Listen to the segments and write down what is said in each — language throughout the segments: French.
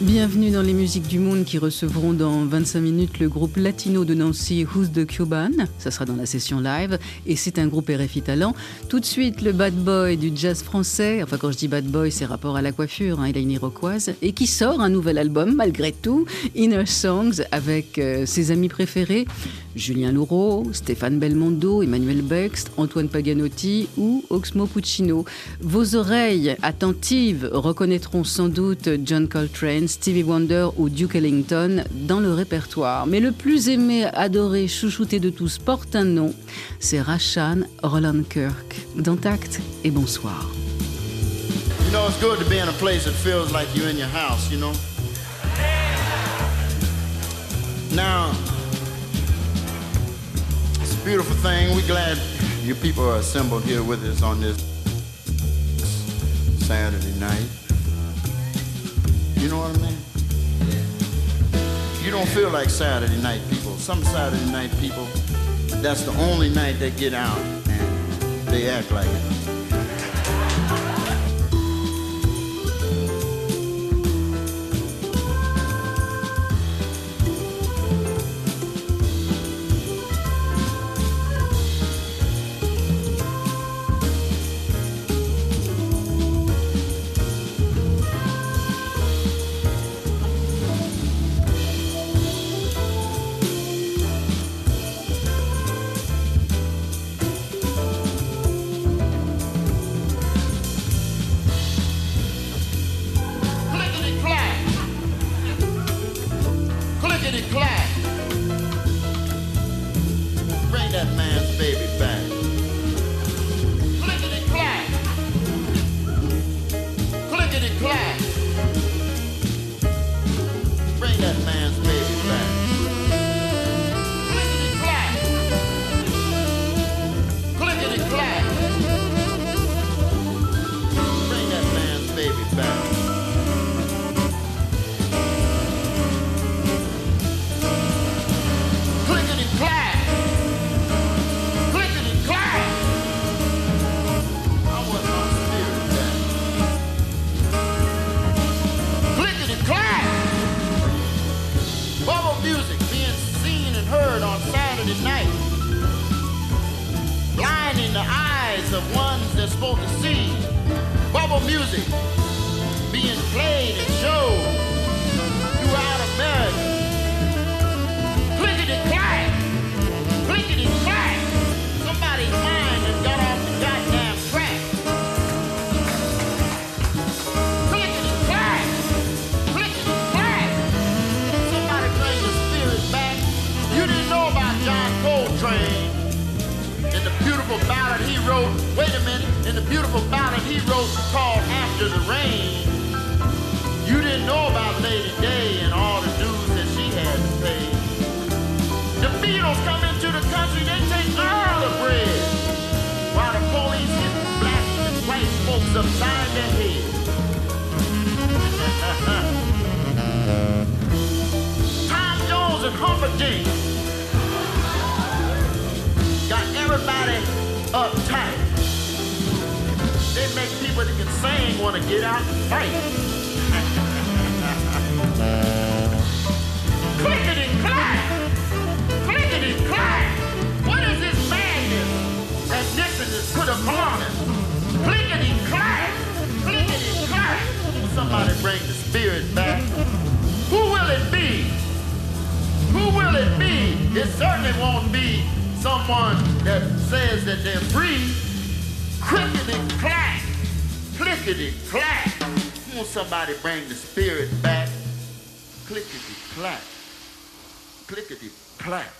Bienvenue dans les musiques du monde qui recevront dans 25 minutes le groupe latino de Nancy Who's the Cuban. Ça sera dans la session live et c'est un groupe RFI Talent. Tout de suite le bad boy du jazz français. Enfin quand je dis bad boy c'est rapport à la coiffure, hein, il a une iroquoise et qui sort un nouvel album malgré tout, Inner Songs avec euh, ses amis préférés. Julien Louraud, Stéphane Belmondo, Emmanuel Bext, Antoine Paganotti ou Oxmo Puccino. Vos oreilles attentives reconnaîtront sans doute John Coltrane, Stevie Wonder ou Duke Ellington dans le répertoire. Mais le plus aimé, adoré, chouchouté de tous porte un nom, c'est Rachan Roland Kirk. Dans Tact et bonsoir. Beautiful thing. We're glad you people are assembled here with us on this Saturday night. You know what I mean? You don't feel like Saturday night people. Some Saturday night people, that's the only night they get out and they act like it.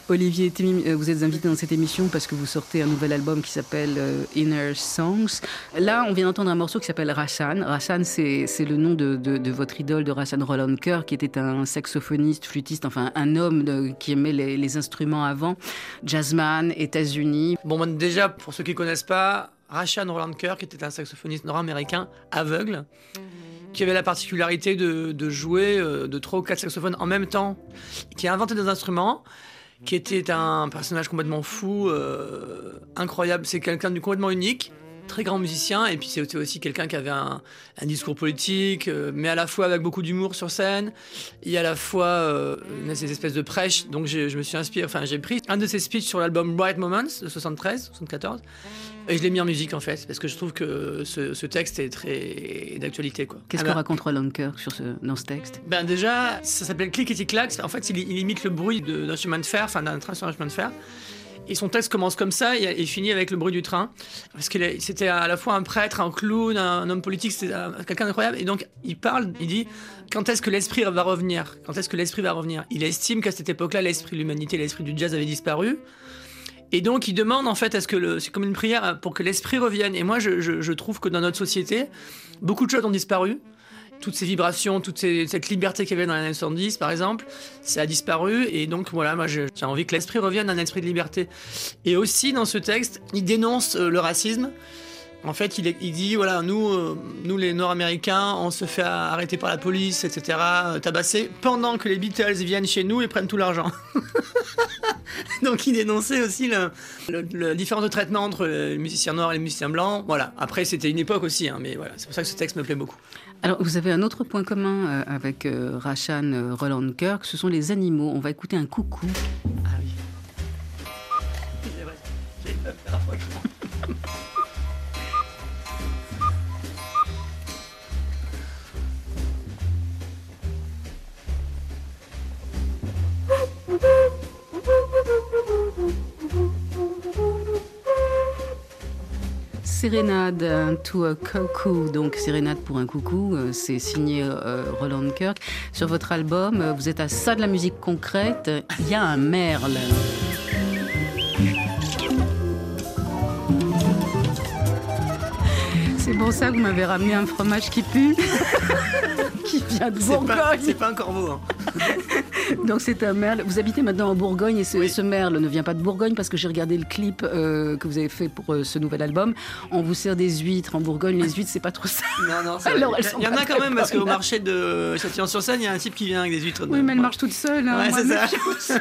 Olivier euh, vous êtes invité dans cette émission parce que vous sortez un nouvel album qui s'appelle euh, Inner Songs. Là, on vient d'entendre un morceau qui s'appelle Rashan. Rashan, c'est le nom de, de- de votre idole, de Rashan Roland Kerr, qui était un saxophoniste, flûtiste, enfin un homme de- qui aimait les, les instruments avant. Jazzman, États-Unis. Bon, ben, déjà, pour ceux qui connaissent pas, Rashan Roland Kirk, qui était un saxophoniste nord-américain aveugle, qui avait la particularité de, jouer euh, de trois ou quatre saxophones en même temps, qui a inventé des instruments, qui était un personnage complètement fou, euh, incroyable. C'est quelqu'un de complètement unique très grand musicien et puis c'était aussi quelqu'un qui avait un, discours politique, euh, mais à la fois avec beaucoup d'humour sur scène et à la fois une ces espèces de prêches. Donc je me suis inspiré, enfin j'ai pris un de ses speeches sur l'album Bright Moments de 73, 74 et je l'ai mis en musique en fait parce que je trouve que ce, ce texte est très d'actualité quoi. Qu'est-ce Ah que ben, raconte Roland Kirk sur ce, dans ce texte? Ben déjà, ça s'appelle Clickety Clack. En fait, il, il imite le bruit d'un chemin de fer, enfin d'un train sur un chemin de fer. Et son texte commence comme ça et, et finit avec le bruit du train. Parce que c'était à la fois un prêtre, un clown, un, homme politique, c'était un- quelqu'un d'incroyable. Et donc, il parle, il dit quand est-ce que l'esprit va revenir? Quand est-ce que l'esprit va revenir? Il estime qu'à cette époque-là, l'esprit de l'humanité, l'esprit du jazz avait disparu. Et donc, il demande en fait, est-ce que le- c'est comme une prière pour que l'esprit revienne. Et moi, je, je- je trouve que dans notre société, beaucoup de choses ont disparu. Toutes ces vibrations, toute ces- cette liberté qu'il y avait dans les années 70, par exemple, ça a disparu. Et donc, voilà, moi, j'ai envie que l'esprit revienne, un esprit de liberté. Et aussi, dans ce texte, il dénonce euh, le racisme. En fait, il, est- il dit voilà, nous, euh, nous les Nord-Américains, on se fait arrêter par la police, etc., euh, tabasser, pendant que les Beatles viennent chez nous et prennent tout l'argent. Donc, il dénonçait aussi le, différence de traitement entre les musiciens noirs et les musiciens blancs. Voilà. Après, c'était une époque aussi, hein, mais voilà, c'est pour ça que ce texte me plaît beaucoup. Alors, vous avez un autre point commun euh, avec euh, Rashan euh, Roland Kirk, ce sont les animaux. On va écouter un coucou. Ah oui. Sérénade to a Cuckoo, donc Sérénade pour un coucou, euh, c'est signé euh, Roland Kirk. Sur votre album, euh, vous êtes à ça de la musique concrète, il y a un merle. C'est pour ça que vous m'avez ramené un fromage qui pue, qui vient de Bourgogne. c'est pas un corbeau. hein. Donc c'est un merle. Vous habitez maintenant en Bourgogne et ce, ce merle ne vient pas de Bourgogne parce que j'ai regardé le clip euh, que vous avez fait pour euh, ce nouvel album. On vous sert des huîtres en Bourgogne. Les huîtres, c'est pas trop ça. Non, non, Alors, Il y en a quand même parce qu'au marché de Châtillon-sur-Seine, il y a un type qui vient avec des huîtres. Oui, mais elle marche toute seule. hein, Ouais, c'est ça.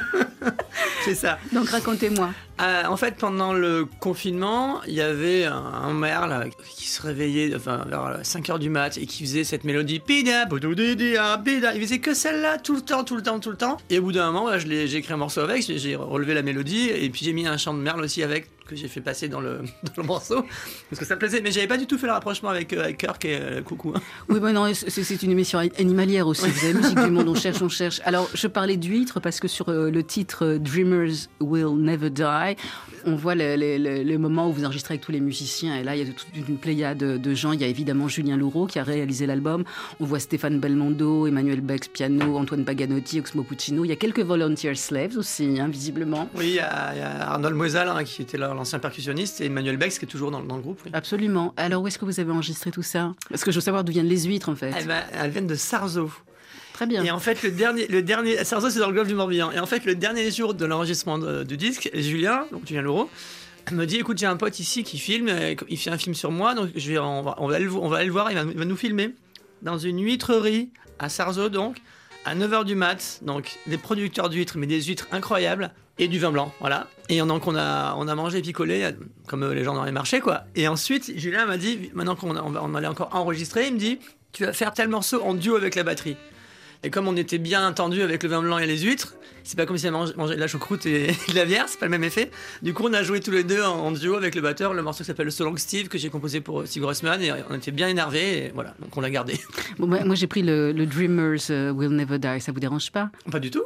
C'est ça. Donc racontez-moi. Euh, en fait, pendant le confinement, il y avait un, un merle qui se réveillait enfin, vers 5h du mat et qui faisait cette mélodie. Pida, pida. Il faisait que celle-là tout le temps, tout le temps, tout le temps. Et au bout d'un moment, voilà, je l'ai- j'ai écrit un morceau avec, j'ai- j'ai relevé la mélodie et puis j'ai mis un chant de merle aussi avec que j'ai fait passer dans le, dans le morceau parce que ça plaisait. Mais j'avais pas du tout fait le rapprochement avec, euh, avec Kirk et euh, Coucou. hein. Oui, ben non, c'est une émission animalière aussi. Vous avez musique du monde, on cherche, on cherche. Alors, je parlais d'huîtres parce que sur euh, le titre Dreamers Will Never Die, on voit le, le- moment où vous enregistrez avec tous les musiciens. Et là, il y a toute une pléiade de, gens. Il y a évidemment Julien Louraud qui a réalisé l'album. On voit Stéphane Belmondo, Emmanuel Bex, piano, Antoine Paganotti, Oxmo Puccino. Il y a quelques volunteer slaves aussi, hein, visiblement. Oui, il y, a il y a Arnold Moisal hein, qui était là, l'ancien percussionniste et Emmanuel Bex qui est toujours dans, dans le groupe. oui. Absolument. Alors, où est-ce que vous avez enregistré tout ça? Parce que je veux savoir d'où viennent les huîtres, en fait. Eh ben, elles viennent de Sarzeau. Très bien. Et en fait, le dernier, le dernier, Sarzeau, c'est dans le golfe du Morbihan. Et en fait, le dernier jour de l'enregistrement du disque, Julien, donc Julien Laureau, me dit écoute, j'ai un pote ici qui filme, il fait un film sur moi, donc je vais, on, va, on va aller, le vo- on va aller le voir, il va, il va nous filmer dans une huîtrerie à Sarzeau, donc, à 9h du mat. Donc, des producteurs d'huîtres, mais des huîtres incroyables. Et du vin blanc, voilà. Et donc on a, on a mangé picolé, comme les gens dans les marchés, quoi. Et ensuite, Julien m'a dit, maintenant qu'on on, on allait encore enregistrer, il me dit, tu vas faire tel morceau en duo avec la batterie. Et comme on était bien entendu avec le vin blanc et les huîtres, c'est pas comme si on mangeait de la choucroute et de la bière, c'est pas le même effet. Du coup, on a joué tous les deux en, en duo avec le batteur, le morceau qui s'appelle So Long Steve, que j'ai composé pour Steve Grossman, et on était bien énervés, et voilà, donc on l'a gardé. Bon, moi, moi, j'ai pris le, le Dreamers euh, Will Never Die. Ça vous dérange pas? Pas du tout.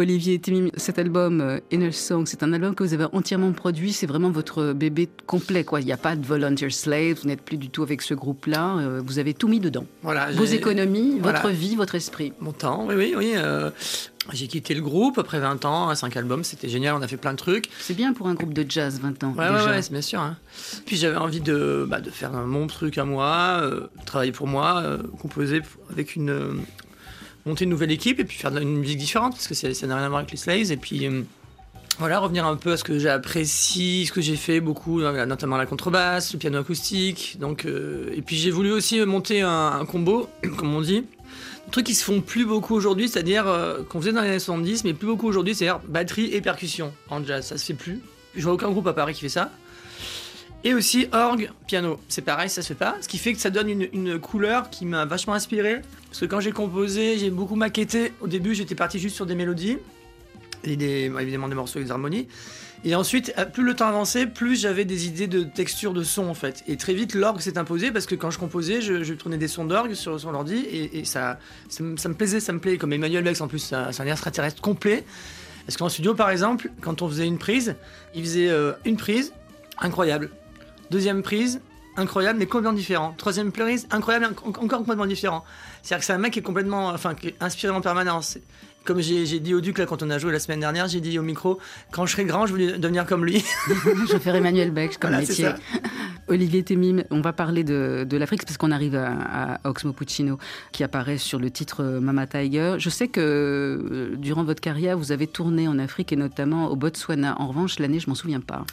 Olivier cet album euh, Inner Song, c'est un album que vous avez entièrement produit. C'est vraiment votre bébé complet. Quoi. Il n'y a pas de Volunteer Slave. Vous n'êtes plus du tout avec ce groupe-là. euh, Vous avez tout mis dedans. Voilà, Vos économies, voilà. votre vie, votre esprit. Mon temps, oui, oui, oui. euh, j'ai quitté le groupe après 20 ans, 5 albums, c'était génial, on a fait plein de trucs. C'est bien pour un groupe de jazz, 20 ans. Ouais, déjà. ouais, bien sûr. hein. Puis j'avais envie de, bah, de faire mon truc à moi, euh, travailler pour moi, euh, composer avec une. Monter une nouvelle équipe et puis faire une musique différente parce que ça n'a rien à voir avec les Slaves. Et puis. euh, voilà, revenir un peu à ce que j'apprécie, ce que j'ai fait beaucoup, notamment la contrebasse, le piano acoustique. Donc, euh, et puis j'ai voulu aussi monter un, un combo, comme on dit, des trucs qui se font plus beaucoup aujourd'hui, c'est-à-dire euh, qu'on faisait dans les années 70, mais plus beaucoup aujourd'hui, c'est-à-dire batterie et percussion en jazz. Ça se fait plus. Je vois aucun groupe à Paris qui fait ça. Et aussi orgue, piano. C'est pareil, ça se fait pas. Ce qui fait que ça donne une, couleur qui m'a vachement inspiré. Parce que quand j'ai composé, j'ai beaucoup maquetté. Au début, j'étais parti juste sur des mélodies. Et des, évidemment des morceaux avec des harmonies. Et ensuite, euh, plus le temps avançait, plus j'avais des idées de texture de son en fait. Et très vite, l'orgue s'est imposé parce que quand je composais, je, je tournais des sons d'orgue sur, sur l'ordi et, et ça, ça, me- plaisait, ça me plaît. Comme Emmanuel Bex en plus, c'est un extraterrestre complet. Parce qu'en studio, par exemple, quand on faisait une prise, il faisait euh, une prise, incroyable. Deuxième prise, incroyable, mais complètement différent. Troisième prise, incroyable, en- encore complètement différent. C'est-à-dire que c'est un mec qui est complètement, enfin, qui est inspiré en permanence. Comme j'ai dit au Duc, là, quand on a joué la semaine dernière, j'ai dit au micro, quand je serai grand, je veux devenir comme lui. Je vais faire Emmanuel Beck comme Voilà, métier. Olivier Temim, on va parler de, de l'Afrique parce qu'on arrive à, à Oxmo Puccino qui apparaît sur le titre euh, Mama Tiger. Je sais que euh, durant votre carrière, vous avez tourné en Afrique et notamment au Botswana. En revanche, l'année, je m'en souviens pas.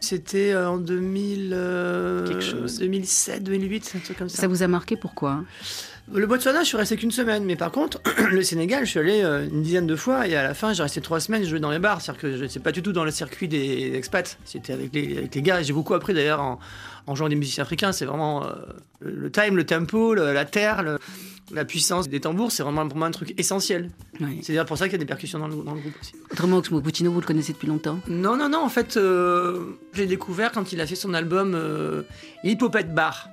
C'était euh, en 2000, euh, Quelque chose. 2007, 2008, un truc comme ça. Ça vous a marqué pourquoi? Le Botswana, je suis resté qu'une semaine, mais par contre, le Sénégal, je suis allé euh, une dizaine de fois et à la fin, j'ai resté trois semaines, je jouais dans les bars. C'est-à-dire que je n'étais pas du tout dans le circuit des expats. C'était avec les, avec les gars j'ai beaucoup appris d'ailleurs en, en jouant des musiciens africains. C'est vraiment euh, le, time, le tempo, le- la terre, le- la puissance des tambours. C'est vraiment pour moi un truc essentiel. Oui. C'est d'ailleurs pour ça qu'il y a des percussions dans le, dans le groupe aussi. Autrement, Oxmo Puccino, vous le connaissez depuis longtemps? Non, non, non, en fait, euh, je l'ai découvert quand il a fait son album euh, Hippopète Bar,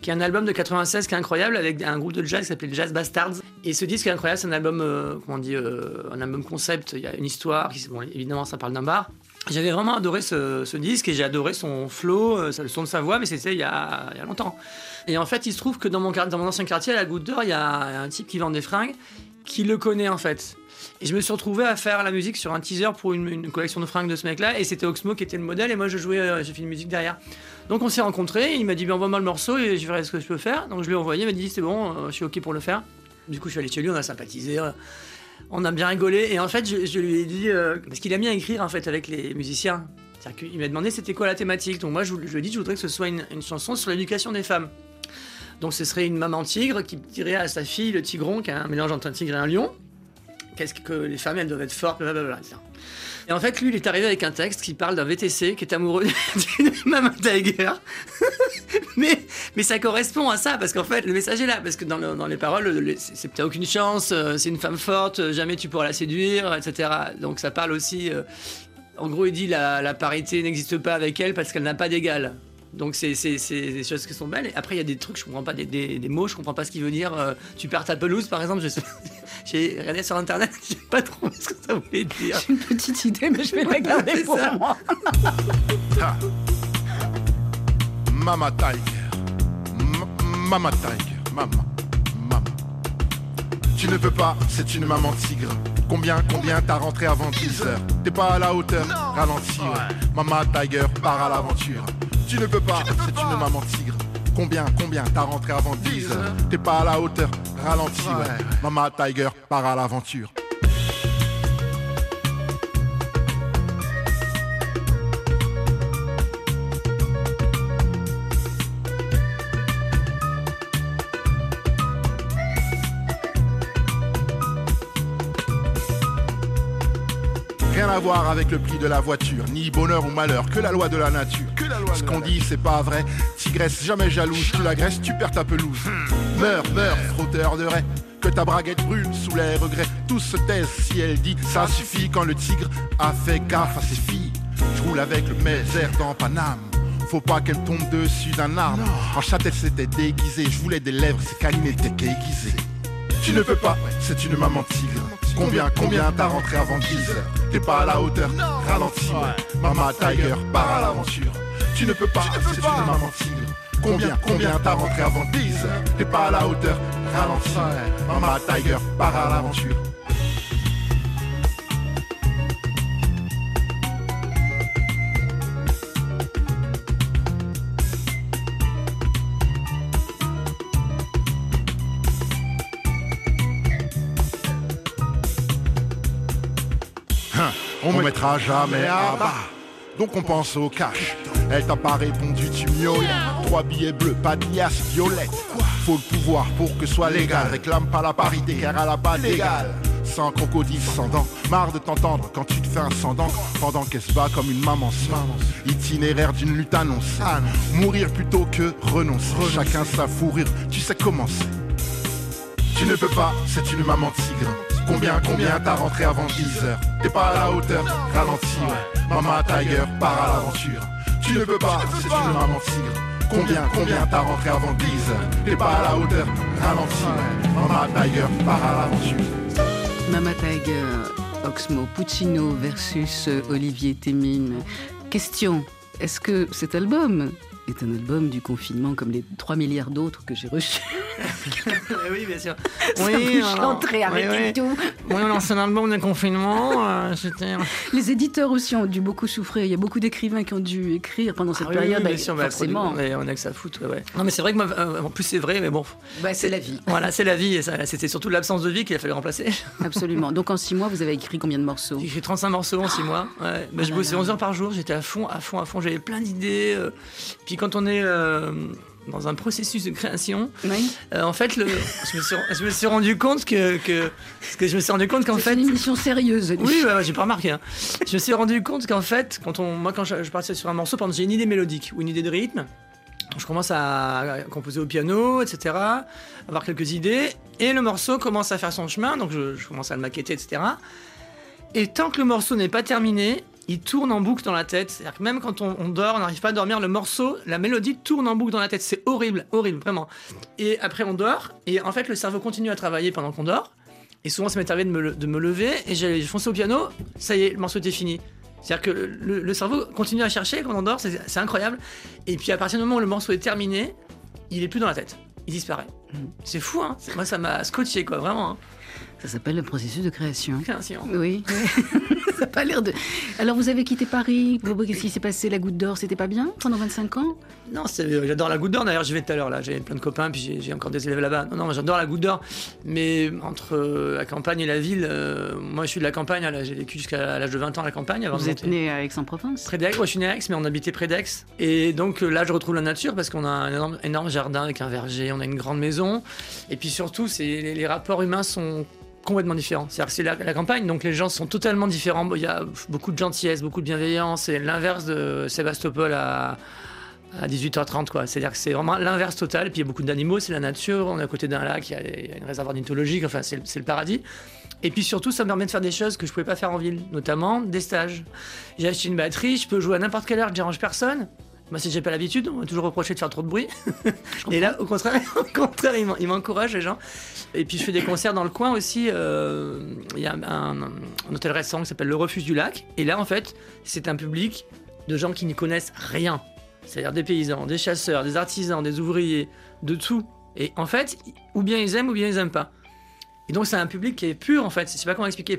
qui est un album de 96 qui est incroyable avec un groupe de jazz qui s'appelait Jazz Bastards. Et ce disque est incroyable, c'est un album, euh, comment on dit, euh, un album concept, il y a une histoire, évidemment, ça parle d'un bar. J'avais vraiment adoré ce, disque et j'ai adoré son flow, euh, le son de sa voix, mais c'était il, y a- longtemps. Et en fait, il se trouve que dans mon, ancien quartier, à la Goutte d'Or, il y a un type qui vend des fringues qui le connaît en fait. Et je me suis retrouvé à faire la musique sur un teaser pour une, une collection de fringues de ce mec-là, et c'était Oxmo qui était le modèle, et moi je jouais, euh, j'ai fait une musique derrière. Donc on s'est rencontrés, il m'a dit, envoie-moi le morceau et je verrai ce que je peux faire. Donc je lui ai envoyé, il m'a dit, c'est bon, euh, je suis ok pour le faire. Du coup, je suis allé chez lui, on a sympathisé, euh, on a bien rigolé, et en fait, je, lui ai dit, euh, parce qu'il a mis à écrire en fait avec les musiciens. C'est-à-dire m'a demandé c'était quoi la thématique. Donc moi, je, lui ai dit, je voudrais que ce soit une, une chanson sur l'éducation des femmes. Donc ce serait une maman tigre qui dirait à sa fille le tigron, qui est un mélange entre un tigre et un lion, qu'est-ce que les femmes elles doivent être fortes, blablabla. Et en fait, lui, il est arrivé avec un texte qui parle d'un VTC qui est amoureux d'une maman tiger. mais, mais ça correspond à ça, parce qu'en fait, le message est là, parce que dans, dans les paroles, le- le- c'est c'est- t'as aucune chance, euh, c'est une femme forte, euh, jamais tu pourras la séduire, etc. Donc ça parle aussi. euh, en gros, il dit la, la parité n'existe pas avec elle parce qu'elle n'a pas d'égal. Donc c'est c'est- c'est des choses qui sont belles. Et après, il y a des trucs, je comprends pas, des, des- des mots, je comprends pas ce qu'il veut dire. Euh, tu perds ta pelouse, par exemple. je sais- J'ai regardé sur Internet, je sais pas trop ce que ça voulait dire. J'ai une petite idée, mais je vais la garder pour ça. moi. Mama Tiger. M- Mama Tiger. Mama. Mama. Tu ne peux pas, c'est une maman tigre. Combien, combien t'as rentré avant 10 heures? T'es pas à la hauteur, ralentis. ouais. Mama Tiger part à l'aventure. Tu ne peux pas, c'est une maman tigre. Combien, combien t'as rentré avant 10 heures T'es pas à la hauteur, ralentis. ouais. Mama Tiger part à l'aventure. Voir avec le prix de la voiture, ni bonheur ou malheur, que la loi de la nature. Ce qu'on dit, c'est pas vrai. Tigresse jamais jalouse, tu l'agresses, tu perds ta pelouse. Meurs, meurs, frotteur de raie. Que ta braguette brûle sous les regrets. Tous se taisent si elle dit ça suffit quand le tigre a fait gaffe à ses filles. Je roule avec le Mézère dans Paname. Faut pas qu'elle tombe dessus d'un arbre. En chatte, elle s'était déguisée. Je voulais des lèvres, ses canines étaient aiguisées. Tu ne peux pas, c'est une maman tigre. Combien, combien t'as rentré avant 10 heures T'es pas à la hauteur, ralentis. ouais. Mama Tiger, part à l'aventure. Tu ne peux pas, c'est une maman tigre. Combien, combien t'as rentré avant 10 heures T'es pas à la hauteur, ralentis. Mama Tiger, part à l'aventure. On mettra jamais à bas. Donc on pense au cash. Elle t'a pas répondu, tu miaules. Trois billets bleus, pas de liasse violette. Faut le pouvoir pour que soit légal. Réclame pas la parité car elle a pas d'égal. Sans crocodile, sans dents. Marre de t'entendre quand tu te fais un sang d'encre pendant qu'elle se bat comme une maman sans. Itinéraire d'une lutte annoncée. Mourir plutôt que renoncer. Chacun sa fourrure, tu sais comment c'est. Tu ne peux pas, c'est une maman tigre. Combien, combien t'as rentré avant 10 heures T'es pas à la hauteur, ralentis, ouais. Maman Tiger, part à l'aventure. Tu ne peux pas, c'est une maman tigre. Combien, combien t'as rentré avant 10 heures T'es pas à la hauteur, ralentis, ouais. Maman Tiger, part à l'aventure. Mama Tiger, Oxmo Puccino versus euh, Olivier Témine. Question est-ce que cet album est un album du confinement comme les 3 milliards d'autres que j'ai reçus? Oui, bien sûr. Ça Oui, chanterait, arrêtez oui, oui. tout. Oui, on lance un album de confinement. euh, C'était. Les éditeurs aussi ont dû beaucoup souffrir. Il y a beaucoup d'écrivains qui ont dû écrire pendant cette Ah oui, période. oui, bah, bien sûr, bah, forcément, mais on a que ça à foutre. ouais, ouais. Non, mais c'est vrai que moi, euh, en plus, c'est vrai, mais bon. Bah, c'est la vie. Voilà, c'est la vie. et C'était surtout l'absence de vie qu'il a fallu remplacer. Absolument. Donc en six mois, vous avez écrit combien de morceaux? J'ai écrit 35 morceaux en 6 mois. Ouais. Bah, je là bossais là. 11 heures par jour, j'étais à fond, à fond, à fond. J'avais plein d'idées. euh. Puis quand on est euh, dans un processus de création, Oui. euh, en fait, le, je, me suis, je me suis rendu compte que, que, je me suis rendu compte qu'en C'est fait, une émission sérieuse. oui, ouais, j'ai pas remarqué. hein. Je me suis rendu compte qu'en fait, quand on, moi, quand je, je partais sur un morceau, exemple, j'ai une idée mélodique ou une idée de rythme, je commence à composer au piano, etc., avoir quelques idées, et le morceau commence à faire son chemin, donc je, je commence à le maqueter, etc. Et tant que le morceau n'est pas terminé, il tourne en boucle dans la tête. C'est-à-dire que même quand on, on dort, on n'arrive pas à dormir, le morceau, la mélodie tourne en boucle dans la tête. C'est horrible, horrible, vraiment. Et après, on dort, et en fait, le cerveau continue à travailler pendant qu'on dort. Et souvent, ça m'est arrivé de me, le- de me lever, et j'ai foncé au piano, ça y est, le morceau était fini. C'est-à-dire que le, le cerveau continue à chercher quand on dort, c'est incroyable. Et puis à partir du moment où le morceau est terminé, il est plus dans la tête. Il disparaît. C'est fou, hein Moi, ça m'a scotché, quoi, vraiment. Hein. Ça s'appelle le processus de création. Création. Oui. ça n'a pas l'air de. Alors vous avez quitté Paris. Qu'est-ce qui s'est passé? La Goutte d'Or, c'était pas bien pendant 25 ans? Non, euh, j'adore la Goutte d'Or. D'ailleurs, j'y vais tout à l'heure. Là, j'ai plein de copains, puis j'ai- encore des élèves là-bas. Non, non, j'adore la Goutte d'Or. Mais entre euh, la campagne et la ville, euh, moi, je suis de la campagne. là, J'ai vécu jusqu'à l'âge de 20 ans à la campagne. Avant Vous êtes né à Aix-en-Provence Près d'Aix, moi je suis né à Aix, mais on habitait près d'Aix. Et donc là, je retrouve la nature parce qu'on a un énorme, énorme jardin avec un verger, on a une grande maison. Et puis surtout, c'est, les, les rapports humains sont complètement différents. C'est-à-dire c'est la, la campagne, donc les gens sont totalement différents. Il y a beaucoup de gentillesse, beaucoup de bienveillance. C'est l'inverse de Sébastopol à, à 18h30, quoi. C'est-à-dire que c'est vraiment l'inverse total. Puis il y a beaucoup d'animaux, c'est la nature. On est à côté d'un lac, il y a, une réservoir mythologique. Enfin, c'est, le- paradis. Et puis surtout, ça me permet de faire des choses que je pouvais pas faire en ville, notamment des stages. J'ai acheté une batterie, je peux jouer à n'importe quelle heure, je dérange personne. Moi, si j'ai pas l'habitude, on m'a toujours reproché de faire trop de bruit. Et là, au contraire, au contraire, il m'en- il m'encourage les gens. Et puis je fais des concerts dans le coin aussi. euh, Il y a un, un- un hôtel restaurant qui s'appelle Le Refuge du Lac. Et là, en fait, c'est un public de gens qui n'y connaissent rien. C'est-à-dire des paysans, des chasseurs, des artisans, des ouvriers, de tout. Et en fait, ou bien ils aiment, ou bien ils aiment pas. Et donc c'est un public qui est pur en fait. Je sais pas comment expliquer.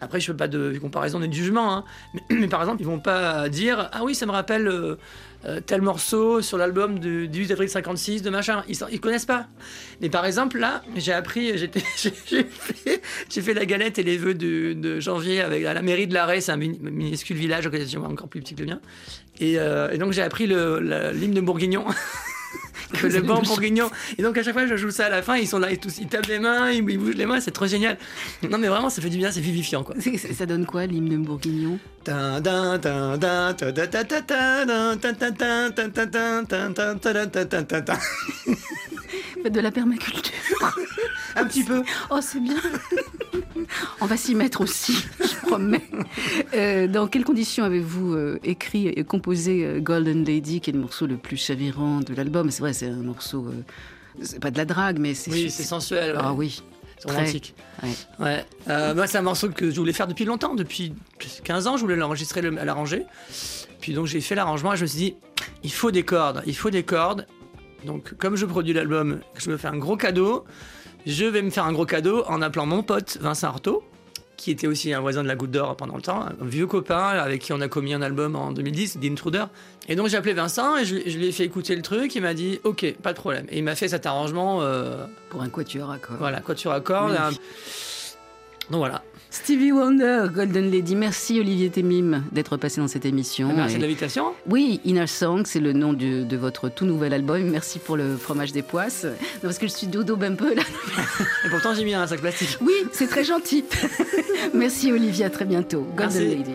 Après, je fais pas de comparaison ni de jugement. hein. Mais, par exemple, ils vont pas dire ah oui, ça me rappelle euh, euh, tel morceau sur l'album du 18 avril 56 de machin. Ils, ils connaissent pas. Mais par exemple là, j'ai appris, j'ai fait, fait la galette et les vœux de, janvier avec à la mairie de l'Arrêt. C'est un minuscule village, encore plus petit que le mien. Et, euh, et donc j'ai appris l'hymne de Bourguignon. le banc bourguignon. Et donc à chaque fois, je joue ça à la fin, ils sont là, ils, tous, ils tapent les mains, ils, ils bougent les mains, c'est trop génial. Non, mais vraiment, ça fait du bien, c'est vivifiant. Quoi. Ça donne quoi l'hymne bourguignon? De la permaculture. Un petit peu. Oh, c'est bien. On va s'y mettre aussi, je promets. Euh, dans quelles conditions avez-vous euh, écrit et composé euh, Golden Lady, qui est le morceau le plus chavirant de l'album? C'est vrai, c'est un morceau. c'est pas de la drague, mais c'est. Oui, c'est sensuel. ouais. Ah oui. C'est romantique. Ouais. Ouais. Moi, c'est un morceau que je voulais faire depuis longtemps, depuis 15 ans, je voulais l'enregistrer, le- l'arranger. Puis donc j'ai fait l'arrangement et je me suis dit, il faut des cordes, il faut des cordes. Donc comme je produis l'album, je me fais un gros cadeau. Je vais me faire un gros cadeau en appelant mon pote Vincent Artaud, qui était aussi un voisin de la Goutte d'Or pendant le temps, un vieux copain avec qui on a commis un album en 2010, The Intruder. Et donc j'ai appelé Vincent et je, je lui ai fait écouter le truc. Il m'a dit, ok, pas de problème. Et il m'a fait cet arrangement, euh, Pour un quatuor à cordes. voilà, tu raccordes. Magnifique. Donc voilà. Stevie Wonder, Golden Lady. Merci Olivier Temim d'être passé dans cette émission. Merci Et- de l'invitation. Oui, Inner Song, c'est le nom du- de votre tout nouvel album. Merci pour le fromage des poisses. Non, parce que je suis dodo un peu là. Et pourtant j'ai mis un sac plastique. Oui, c'est très gentil. Merci Olivier, à très bientôt. Golden Merci. Lady.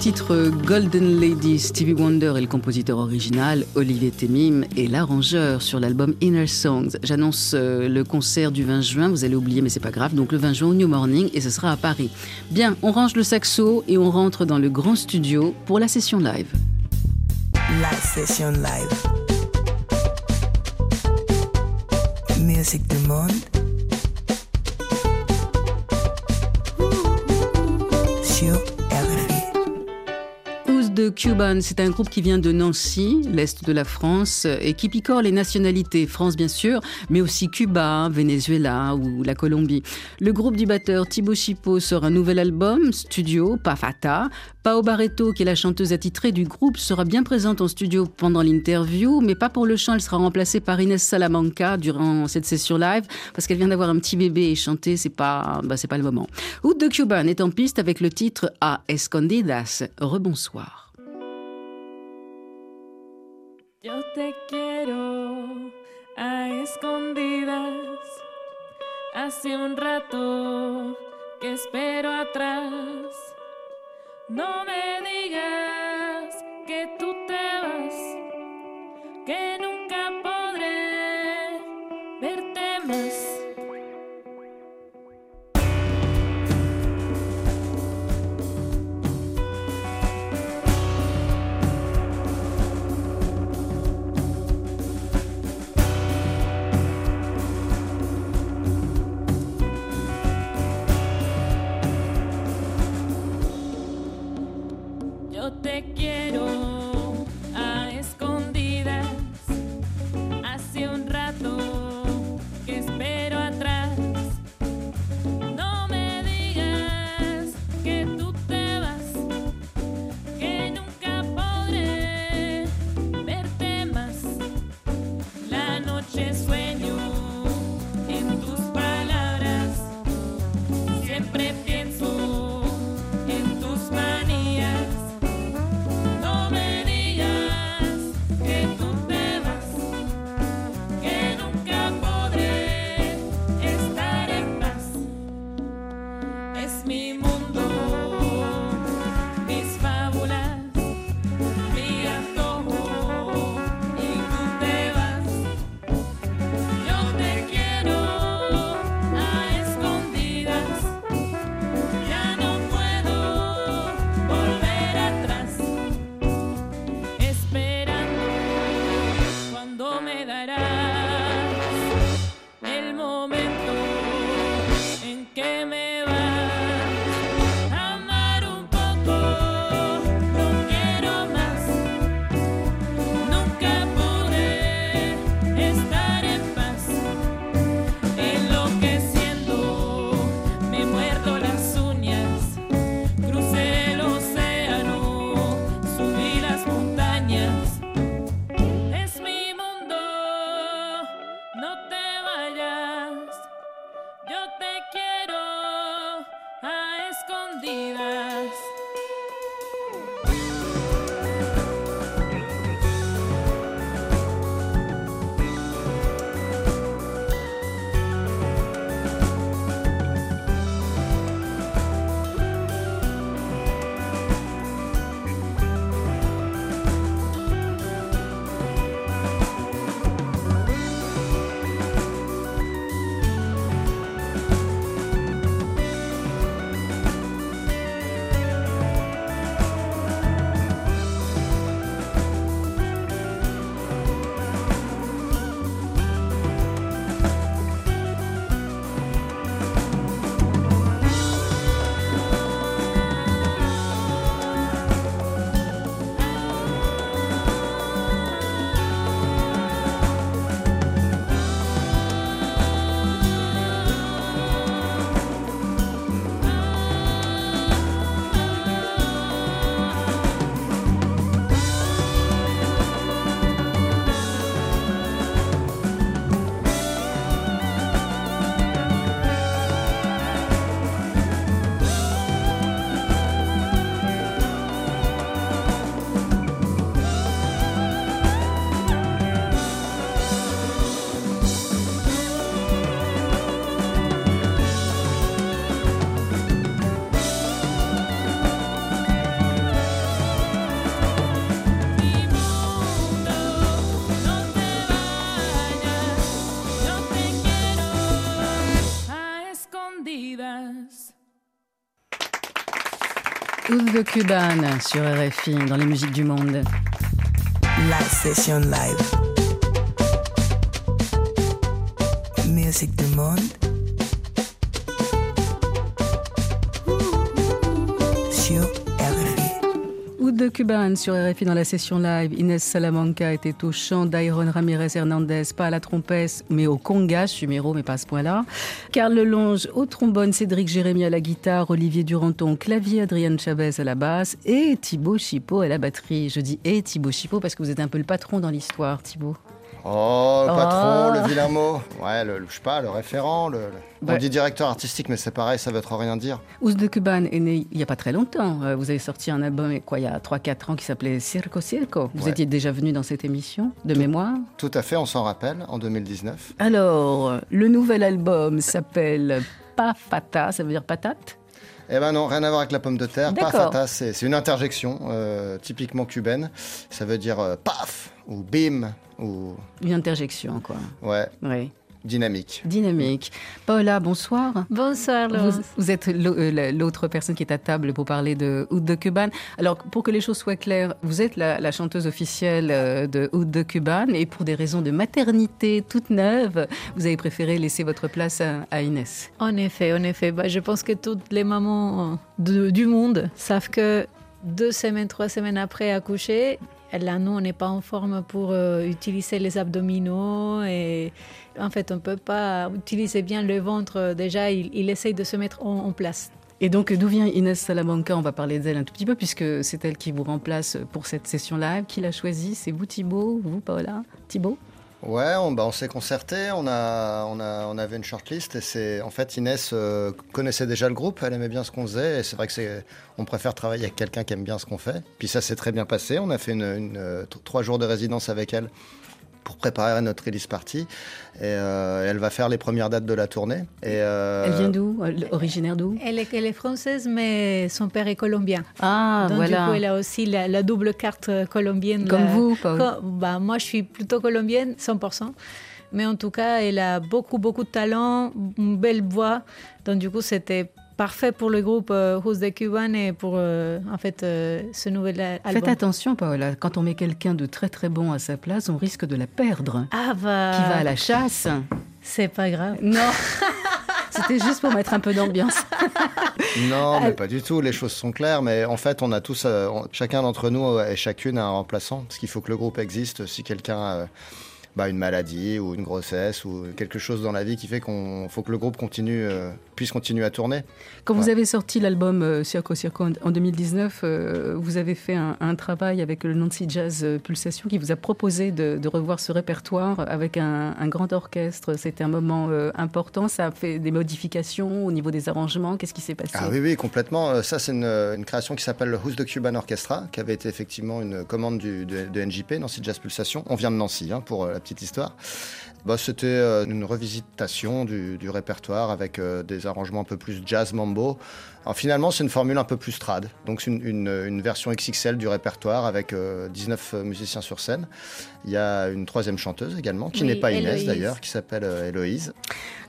Titre Golden Lady. Stevie Wonder est le compositeur original, Olivier Temim est l'arrangeur sur l'album Inner Songs. J'annonce euh, le concert du 20 juin, vous allez oublier mais c'est pas grave, donc le 20 juin New Morning et ce sera à Paris. Bien, on range le saxo et on rentre dans le grand studio pour la session live. La session live. Musique du monde. The Cuban, c'est un groupe qui vient de Nancy, l'est de la France, et qui picore les nationalités, France bien sûr, mais aussi Cuba, Venezuela ou la Colombie. Le groupe du batteur Thibaut Chipot sort un nouvel album, studio, Pafata. Pao Barreto, qui est la chanteuse attitrée du groupe, sera bien présente en studio pendant l'interview, mais pas pour le chant, elle sera remplacée par Inès Salamanca durant cette session live, parce qu'elle vient d'avoir un petit bébé et chanter, c'est pas, bah, pas le moment. Who's the Cuban est en piste avec le titre A Escondidas. Rebonsoir. No me digas que tú te vas, que nunca podré De Cuban sur RFI dans les musiques du monde. La session live. De Cuban sur RFI dans la session live. Inès Salamanca était au chant, Dairon Ramirez Hernandez, pas à la trompette, mais au conga, Sumero, mais pas à ce point-là. Carl Lelonge au trombone, Cédric Jérémy à la guitare, Olivier Duranton clavier, Adrienne Chavez à la basse et Thibaut Chipot à la batterie. Je dis et Thibaut Chipot parce que vous êtes un peu le patron dans l'histoire, Thibaut. Oh, le Oh. patron, le vilain mot. Ouais, le, le- je sais pas, le référent. Le, le- On Ouais. dit directeur artistique, mais c'est pareil, ça veut trop rien dire. Ouz de Cuban est né il n'y a pas très longtemps. Euh, Vous avez sorti un album quoi, il y a 3-4 ans qui s'appelait Circo Circo. Vous Ouais. étiez déjà venu dans cette émission de mémoire. Tout à fait, on s'en rappelle, en 2019. Alors, le nouvel album s'appelle Pafata, ça veut dire patate Eh ben non, rien à voir avec la pomme de terre. Pafata, c'est c'est une interjection euh, typiquement cubaine. Ça veut dire euh, paf ou bim ou Une interjection, quoi. ouais, Oui. Dynamique. Dynamique. Paola, bonsoir. Bonsoir, Vous, Laurence. vous êtes euh, la- l'autre personne qui est à table pour parler de Oud de Cuban. Alors, pour que les choses soient claires, vous êtes la, la chanteuse officielle euh, de Oud de Cuban et pour des raisons de maternité toute neuve, vous avez préféré laisser votre place à, à Inès. En effet, en effet. Bah, je pense que toutes les mamans de- du monde savent que deux semaines, trois semaines après accoucher, là, nous, on n'est pas en forme pour euh, utiliser les abdominaux et en fait, on ne peut pas utiliser bien le ventre. Déjà, il, essaye de se mettre en, en place. Et donc, d'où vient Inès Salamanca? On va parler d'elle un tout petit peu puisque c'est elle qui vous remplace pour cette session live. Qui l'a choisie? C'est vous Thibaut? Vous Paola? Thibaut? Ouais, on, bah, on s'est concerté, on, a, on, a, on avait une shortlist et c'est en fait Inès euh, connaissait déjà le groupe, elle aimait bien ce qu'on faisait et c'est vrai que c'est on préfère travailler avec quelqu'un qui aime bien ce qu'on fait. Puis ça s'est très bien passé, on a fait une, euh, trois jours de résidence avec elle pour préparer notre release party et euh, elle va faire les premières dates de la tournée. Et, euh, Elle vient d'où? Elle- Originaire d'où? Elle est, elle est française, mais son père est colombien. Ah, Donc, voilà. du coup, elle a aussi la, la double carte euh, colombienne. Comme la- vous, Paul. Bah, moi, je suis plutôt colombienne, 100%. Mais en tout cas, elle a beaucoup, beaucoup de talent, une belle voix. Donc, du coup, c'était parfait pour le groupe euh, Who's the Cuban et pour, euh, en fait, euh, ce nouvel album. Faites attention, Paola. Quand on met quelqu'un de très très bon à sa place, on risque de la perdre. Ah, bah. Qui va à la chasse. C'est pas grave. Non. C'était juste pour mettre un peu d'ambiance. Non, mais pas du tout. Les choses sont claires. Mais en fait, on a tous, euh, chacun d'entre nous euh, et chacune a un remplaçant. Parce qu'il faut que le groupe existe. Si quelqu'un bah, une maladie ou une grossesse ou quelque chose dans la vie qui fait qu'on faut que le groupe continue, euh, puisse continuer à tourner. Quand vous avez sorti l'album euh, Circo Circo en- en 2019, euh, vous avez fait un, un travail avec le Nancy Jazz Pulsation qui vous a proposé de, de revoir ce répertoire avec un, un grand orchestre. C'était un moment euh, important. Ça a fait des modifications au niveau des arrangements. Qu'est-ce qui s'est passé? Ah oui, oui, complètement. Ça, c'est une, une création qui s'appelle le Who's the Cuban Orchestra, qui avait été effectivement une commande du, de, de NJP, Nancy Jazz Pulsation. On vient de Nancy, hein, pour euh, petite histoire. Bah, C'était euh, une revisitation du, du répertoire avec euh, des arrangements un peu plus jazz mambo. Alors, finalement, c'est une formule un peu plus trad. Donc, c'est une, une- une version XXL du répertoire avec euh, 19 musiciens sur scène. Il y a une troisième chanteuse également, qui Oui, n'est pas Inès Héloïse. d'ailleurs, qui s'appelle euh, Héloïse.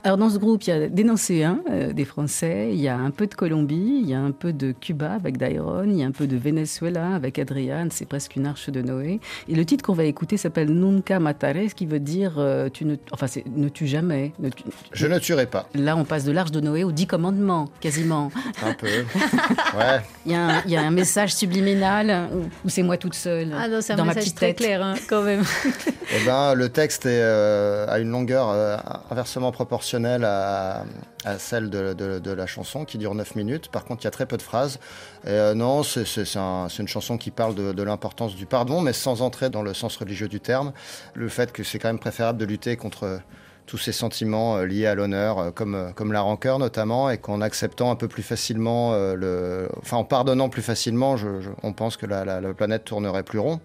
Alors dans ce groupe, il y a des Nancéens, euh, des Français, il y a un peu de Colombie, il y a un peu de Cuba avec Dairon, il y a un peu de Venezuela avec Adriane, c'est presque une arche de Noé. Et le titre qu'on va écouter s'appelle Nunca Mataré, ce qui veut dire euh, tu ne, enfin c'est ne tue jamais. ne Je ne tuerai pas. Là, on passe de l'arche de Noé aux dix commandements, quasiment. Un peu. Ouais. Il y a un, il y a un message subliminal ou, c'est moi toute seule Ah non, c'est un dans ma message petite très tête. clair, hein, quand même. Eh ben, le texte est, euh, a une longueur euh, inversement proportionnelle à, à celle de, de- de la chanson qui dure 9 minutes. Par contre, il y a très peu de phrases. Et, euh, non, c'est c'est- c'est un- c'est une chanson qui parle de, de l'importance du pardon, mais sans entrer dans le sens religieux du terme. Le fait que c'est quand même préférable de lutter contre tous ces sentiments euh, liés à l'honneur, euh, comme, euh, comme la rancœur notamment, et qu'en acceptant un peu plus facilement, le, enfin en pardonnant plus facilement, on pense que la, la- la planète tournerait plus rond.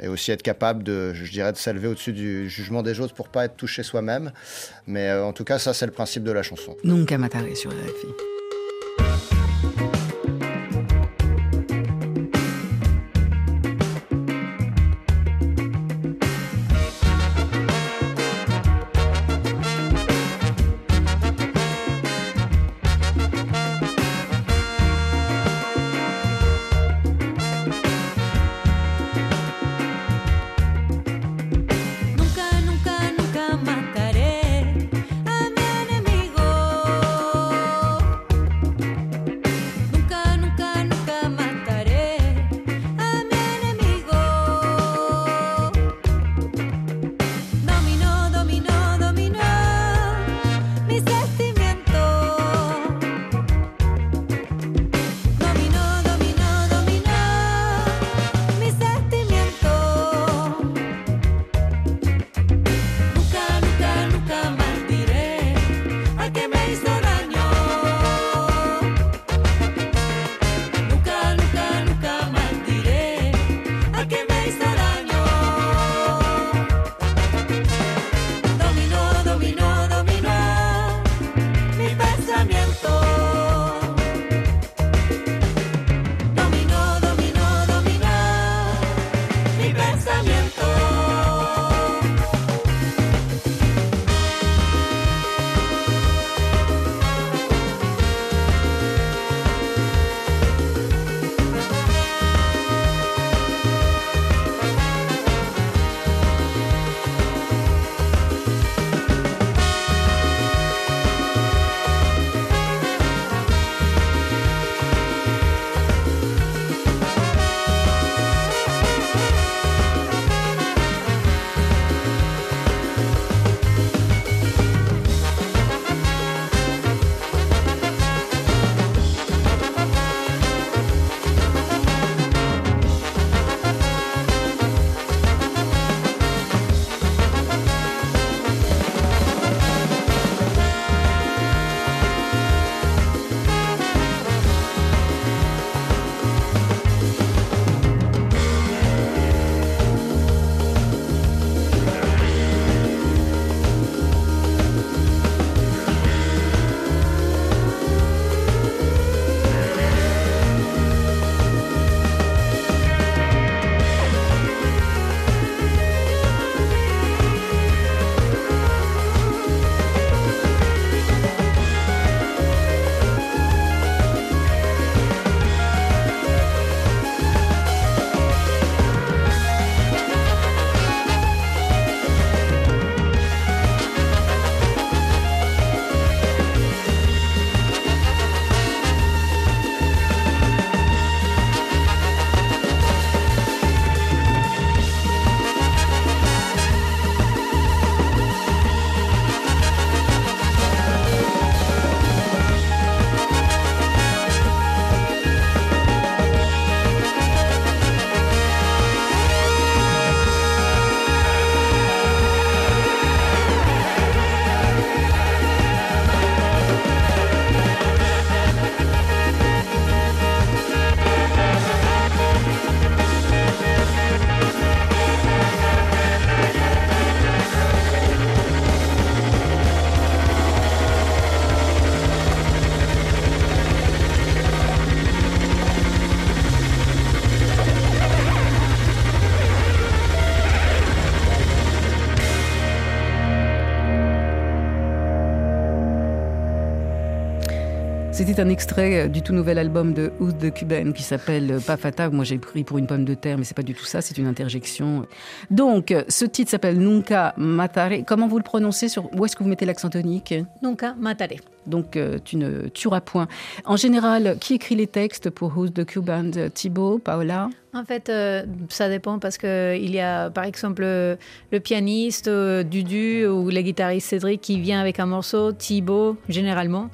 Et aussi être capable de, je dirais, de s'élever au-dessus du jugement des autres pour pas être touché soi-même. Mais en tout cas, ça c'est le principe de la chanson. Nunca Mataré sur. Nunca, C'était un extrait euh, du tout nouvel album de Who's the Cuban qui s'appelle euh, Pafata. Moi, j'ai pris pour une pomme de terre, mais c'est pas du tout ça, c'est une interjection. Donc, euh, ce titre s'appelle Nunca Matare. Comment vous le prononcez sur Où est-ce que vous mettez l'accent tonique? Nunca mataré. Donc, euh, tu ne tueras point. En général, qui écrit les textes pour Who's the Cuban Thibaut, Paola? En fait, euh, ça dépend parce que il y a, par exemple, euh, le pianiste euh, Dudu ou le guitariste Cédric qui vient avec un morceau, Thibaut généralement,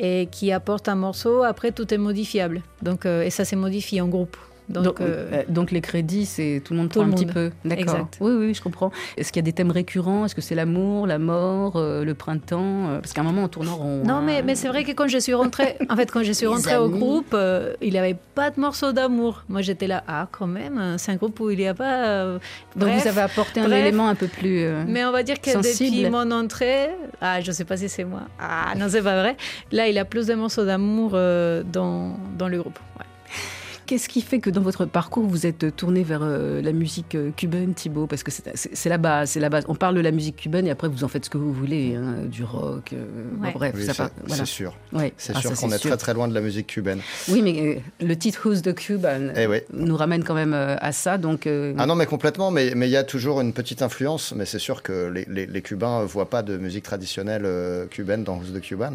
et qui apporte un morceau. Après, tout est modifiable. Donc, euh, et ça s'est modifié en groupe. Donc, donc, euh, euh, donc les crédits, c'est tout le monde tout prend le un petit peu. D'accord. Oui, oui, je comprends. Est-ce qu'il y a des thèmes récurrents? Est-ce que c'est l'amour, la mort, euh, le printemps Parce qu'à un moment, on tourne en rond. Non, hein. mais, mais c'est vrai que quand je suis rentrée, en fait, quand je suis rentrée au groupe, euh, il n'y avait pas de morceau d'amour. Moi, j'étais là, ah, quand même, c'est un groupe où il n'y a pas. Donc bref. vous avez apporté un bref. élément un peu plus. Mais on va dire que sensible. depuis mon entrée, ah, je sais pas si c'est moi. Ah, non, c'est pas vrai. Là, il a plus de morceaux d'amour dans, dans le groupe. Ouais. Qu'est-ce qui fait que dans votre parcours, vous êtes tourné vers euh, la musique euh, cubaine, Thibaut? Parce que c'est la base, c'est la base. On parle de la musique cubaine et après vous en faites ce que vous voulez, hein, du rock. euh, bon, Ouais. bref, Oui, ça c'est voilà. c'est sûr. Ouais. C'est Ah, sûr qu'on est très très loin de la musique cubaine. Oui, mais euh, le titre Who's the Cuban Eh oui. nous ramène quand même euh, à ça. Donc, euh, Ah non, mais complètement, mais mais il y a toujours une petite influence, mais c'est sûr que les, les, les Cubains ne voient pas de musique traditionnelle euh, cubaine dans Who's the Cuban.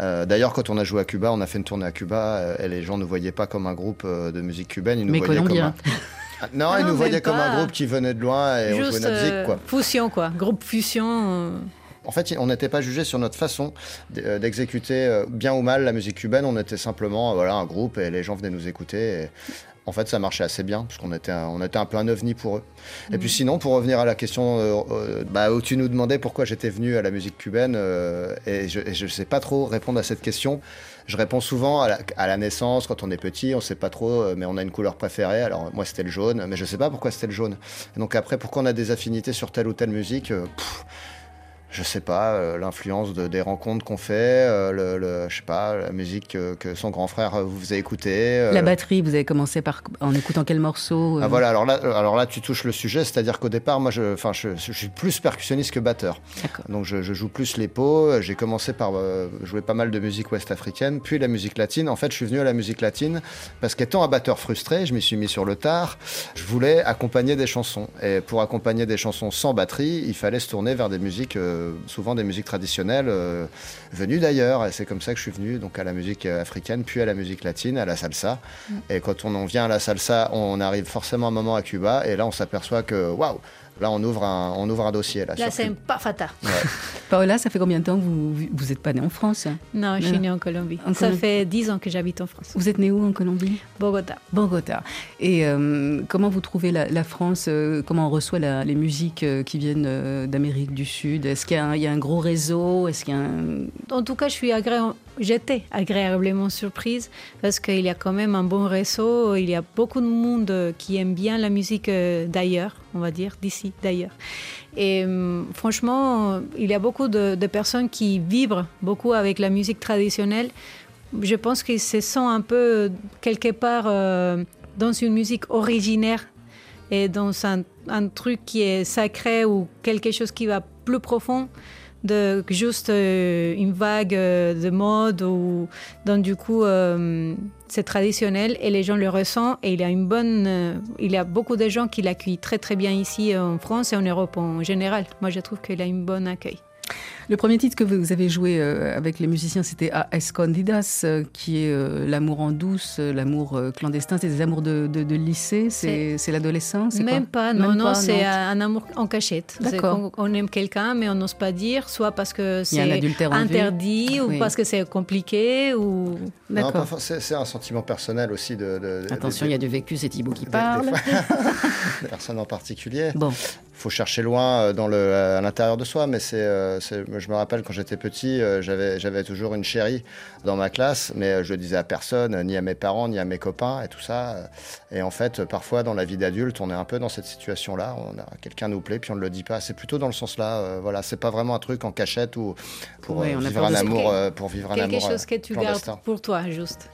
Euh, D'ailleurs, quand on a joué à Cuba, on a fait une tournée à Cuba, euh, et les gens ne voyaient pas comme un groupe euh, de musique cubaine, ils nous mais voyaient comme un... Ah, non, Ah ils non, nous voyaient comme un groupe qui venait de loin et on jouait notre musique, euh, quoi. fusion, quoi. Groupe fusion. euh, En fait, on n'était pas jugé sur notre façon euh, d'exécuter euh, bien ou mal la musique cubaine. On était simplement euh, voilà, un groupe et les gens venaient nous écouter. Et en fait, ça marchait assez bien parce qu'on était, un- on était un peu un ovni pour eux. Et puis sinon, pour revenir à la question euh, euh, bah, où tu nous demandais pourquoi j'étais venu à la musique cubaine, euh, et je ne sais pas trop répondre à cette question. Je réponds souvent à la, naissance, quand on est petit, on sait pas trop, euh, mais on a une couleur préférée. Alors moi, c'était le jaune, mais je ne sais pas pourquoi c'était le jaune. Et donc après, pourquoi on a des affinités sur telle ou telle musique euh, je sais pas, euh, l'influence de- des rencontres qu'on fait, euh, le, le- je sais pas, la musique que son grand frère euh, vous faisait écouter. euh, La batterie, vous avez commencé par en écoutant quel morceau ah, voilà, alors là, alors là, tu touches le sujet, c'est-à-dire qu'au départ, moi, je, enfin, je, je suis plus percussionniste que batteur. Donc, je, je joue plus les pots. J'ai commencé par jouer pas mal de musique ouest-africaine, puis la musique latine. En fait, je suis venu à la musique latine parce qu'étant un batteur frustré, je m'y suis mis sur le tard. Je voulais accompagner des chansons. Et pour accompagner des chansons sans batterie, il fallait se tourner vers des musiques, euh, souvent des musiques traditionnelles euh, venues d'ailleurs. Et c'est comme ça que je suis venu donc à la musique euh, africaine, puis à la musique latine, à la salsa. Et quand on en vient à la salsa, on arrive forcément un moment à Cuba. Et là, on s'aperçoit que waouh, là, on ouvre un, on ouvre un dossier. Là, Là, c'est un Cuba. pafata. Paola, ça fait combien de temps que vous vous êtes pas née en France hein? Non, je suis née en Colombie. En ça Colombie. fait 10 ans que j'habite en France. Vous êtes née où en Colombie? Bogota. Bogota. Et euh, comment vous trouvez la, la France euh, Comment on reçoit la- les musiques euh, qui viennent d'Amérique du Sud? Est-ce qu'il y, a un- il y a un gros réseau? Est-ce qu'il y a un... En tout cas, je suis agré- j'étais agréablement surprise parce qu'il y a quand même un bon réseau. Il y a beaucoup de monde euh, qui aime bien la musique euh, d'ailleurs, on va dire, d'ici, d'ailleurs. Et hum, franchement, euh, il y a beaucoup de, personnes qui vibrent beaucoup avec la musique traditionnelle. Je pense qu'ils se sentent un peu euh, quelque part euh, dans une musique originaire et dans un truc qui est sacré ou quelque chose qui va plus profond de juste euh, une vague euh, de mode ou donc du coup euh, c'est traditionnel et les gens le ressentent et il y a une bonne beaucoup de gens qui l'accueillent très très bien ici en France et en Europe en général. Moi je trouve qu'il a un bon accueil Le premier titre que vous avez joué euh, avec les musiciens, c'était A Escondidas, euh, qui est euh, l'amour en douce, l'amour clandestin, c'est des amours de, de- de lycée, c'est l'adolescence même pas non Même non c'est un amour en cachette D'accord. on aime quelqu'un mais on n'ose pas dire soit parce que Il y a un c'est interdit ou Oui. parce que c'est compliqué ou D'accord. c'est un sentiment personnel aussi de. de- de- Attention, il y a du vécu, c'est Thibaut qui parle. des personnes en particulier. Bon, faut chercher loin euh, dans le, à l'intérieur de soi, mais c'est, euh, je me rappelle quand j'étais petit, euh, j'avais, j'avais toujours une chérie dans ma classe, mais je le disais à personne, ni à mes parents, ni à mes copains, et tout ça. Et en fait, parfois dans la vie d'adulte, on est un peu dans cette situation-là. On a quelqu'un nous plaît, puis on ne le dit pas. C'est plutôt dans le sens-là. euh, voilà, c'est pas vraiment un truc en cachette ou pour euh, vivre un amour, euh, pour vivre un quelque amour chose euh, que tu gardes pour toi juste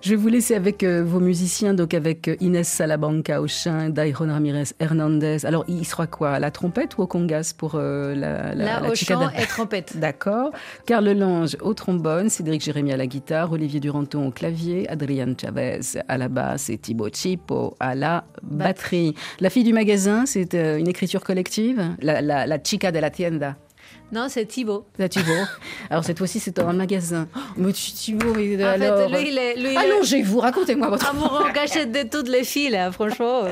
Je vais vous laisser avec euh, vos musiciens, donc avec euh, Inès Salabanca au chant, Dairon Ramirez Hernandez. Alors, il sera quoi À la trompette ou au congas pour euh, la, la, Là, la au chant et trompette. D'accord. Carl Lange au trombone, Cédric Jérémy à la guitare, Olivier Duranton au clavier, Adrian Chavez à la basse et Thibaut Chipo à la batterie. La fille du magasin, c'est euh, une écriture collective? La chica de la tienda. Non, c'est Thibaut. Là, Thibaut. Alors, cette fois-ci, c'est dans le magasin. Oh, mais Thibaut, mais En alors... fait, lui, il est, lui, Allongez-vous, racontez-moi votre... amoureux cachette de toutes les filles, là, franchement.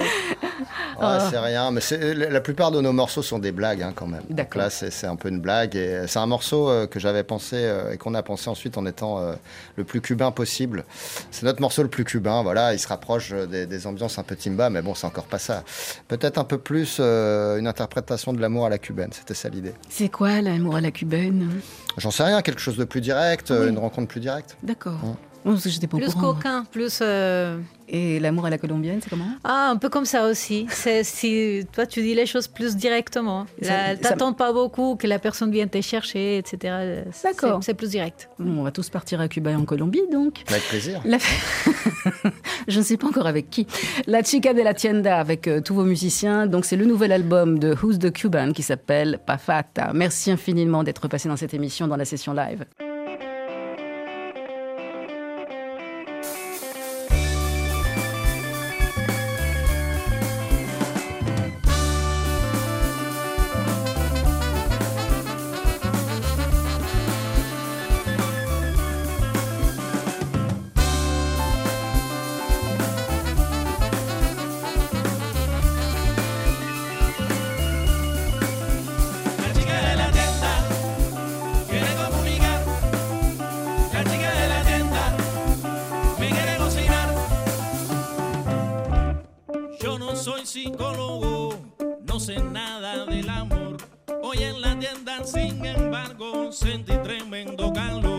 Ouais, c'est rien, mais la plupart de nos morceaux sont des blagues hein, quand même. Donc là, c'est un peu une blague. Et c'est un morceau euh, que j'avais pensé euh, et qu'on a pensé ensuite en étant euh, le plus cubain possible. C'est notre morceau le plus cubain. Voilà, il se rapproche des, des ambiances un peu timba, mais bon, c'est encore pas ça. Peut-être un peu plus une interprétation de l'amour à la cubaine. C'était ça l'idée. C'est quoi l'amour à la cubaine? J'en sais rien, quelque chose de plus direct, Oui. une rencontre plus directe. D'accord. Hum. J'étais pas Plus coquin, plus. euh, Et l'amour à la colombienne, c'est comment? Ah, un peu comme ça aussi. C'est si toi tu dis les choses plus directement. T'attends pas beaucoup que la personne vienne te chercher, etc. C'est- D'accord. C'est plus direct. Bon, On va tous partir à Cuba et en Colombie, donc. Avec plaisir. La- Je ne sais pas encore avec qui. La Chica de la Tienda avec euh, tous vos musiciens. Donc, c'est le nouvel album de Who's the Cuban qui s'appelle Pafata. Merci infiniment d'être passé dans cette émission, dans la session live. Psicólogo, no sé nada del amor. Hoy en la tienda, sin embargo, sentí tremendo calor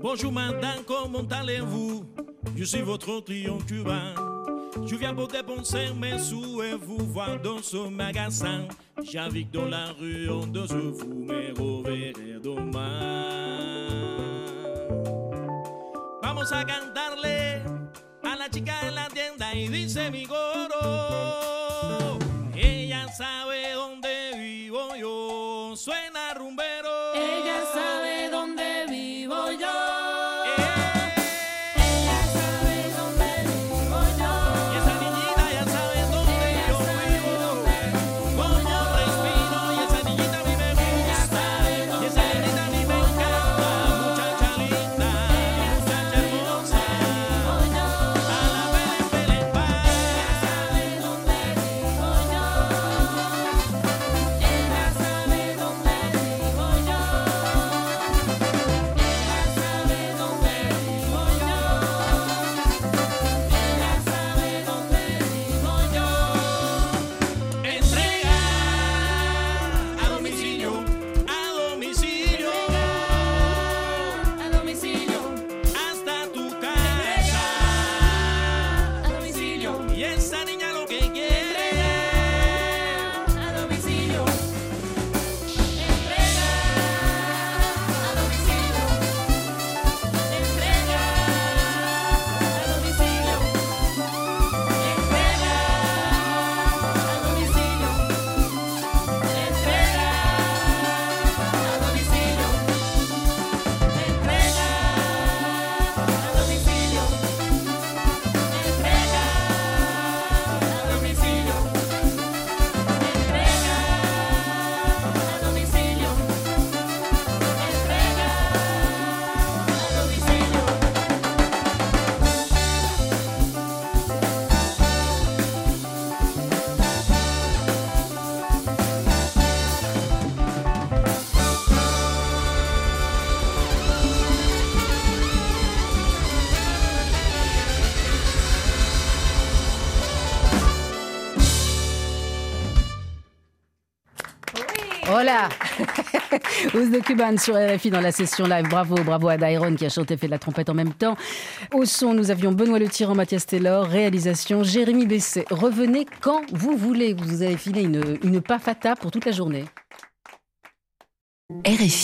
Bonjour madame, comment allez-vous? Je suis votre client cubain. Je viens pour dépenser mes sous et vous voir dans ce magasin? J'habite dans la rue, on de je vous me reverrez demain. Vamos a cantarle a la chica en la tienda y dice mi coro. Who's the Cuban sur RFI dans la session live. Bravo, bravo à Dairon qui a chanté et fait de la trompette en même temps. Au son, nous avions Benoît Le Tyran, Mathias Taylor, réalisation Jérémy Besset. Revenez quand vous voulez. Vous avez filé une, une pafata pour toute la journée. RFI.